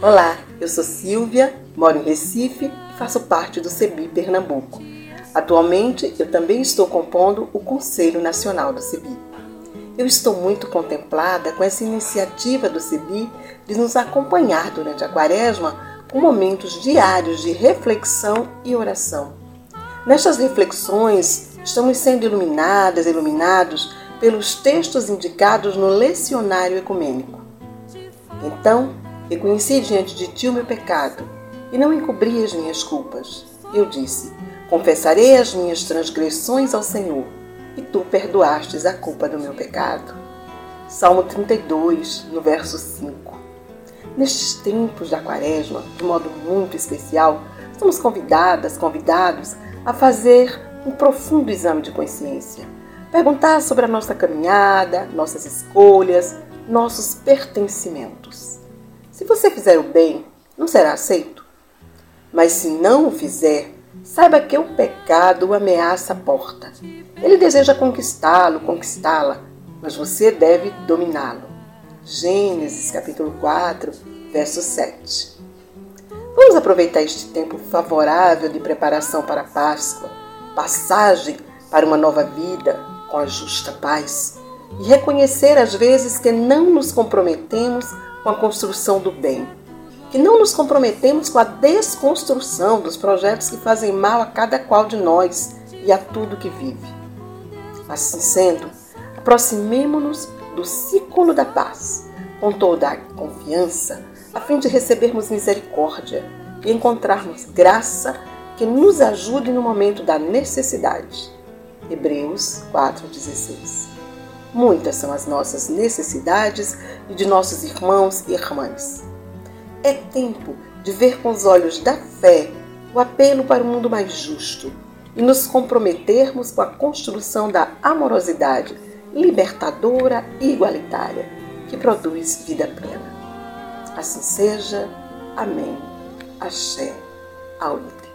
Olá, eu sou Silvia, moro em Recife e faço parte do CEBI Pernambuco. Atualmente, eu também estou compondo o Conselho Nacional do CEBI. Eu estou muito contemplada com essa iniciativa do CEBI de nos acompanhar durante a quaresma com momentos diários de reflexão e oração. Nestas reflexões, estamos sendo iluminadas, iluminados pelos textos indicados no lecionário ecumênico. Então, reconheci diante de ti o meu pecado e não encobri as minhas culpas. Eu disse: Confessarei as minhas transgressões ao Senhor, e tu perdoastes a culpa do meu pecado. Salmo 32, no verso 5. Nestes tempos da quaresma, de modo muito especial, somos convidadas, convidados a fazer um profundo exame de consciência. Perguntar sobre a nossa caminhada, nossas escolhas, nossos pertencimentos. Se você fizer o bem, não será aceito. Mas se não o fizer, saiba que o pecado ameaça a porta. Ele deseja conquistá-lo, conquistá-la, mas você deve dominá-lo. Gênesis capítulo 4, verso 7. Vamos aproveitar este tempo favorável de preparação para a Páscoa, passagem para uma nova vida com a justa paz, e reconhecer às vezes que não nos comprometemos com a construção do bem, que não nos comprometemos com a desconstrução dos projetos que fazem mal a cada qual de nós e a tudo que vive. Assim sendo, aproximemo-nos do ciclo da paz, com toda a confiança, a fim de recebermos misericórdia e encontrarmos graça que nos ajude no momento da necessidade. Hebreus 4,16 Muitas são as nossas necessidades e de nossos irmãos e irmãs. É tempo de ver com os olhos da fé o apelo para um mundo mais justo e nos comprometermos com a construção da amorosidade libertadora e igualitária, que produz vida plena. Assim seja. Amém. Axé. Aulita.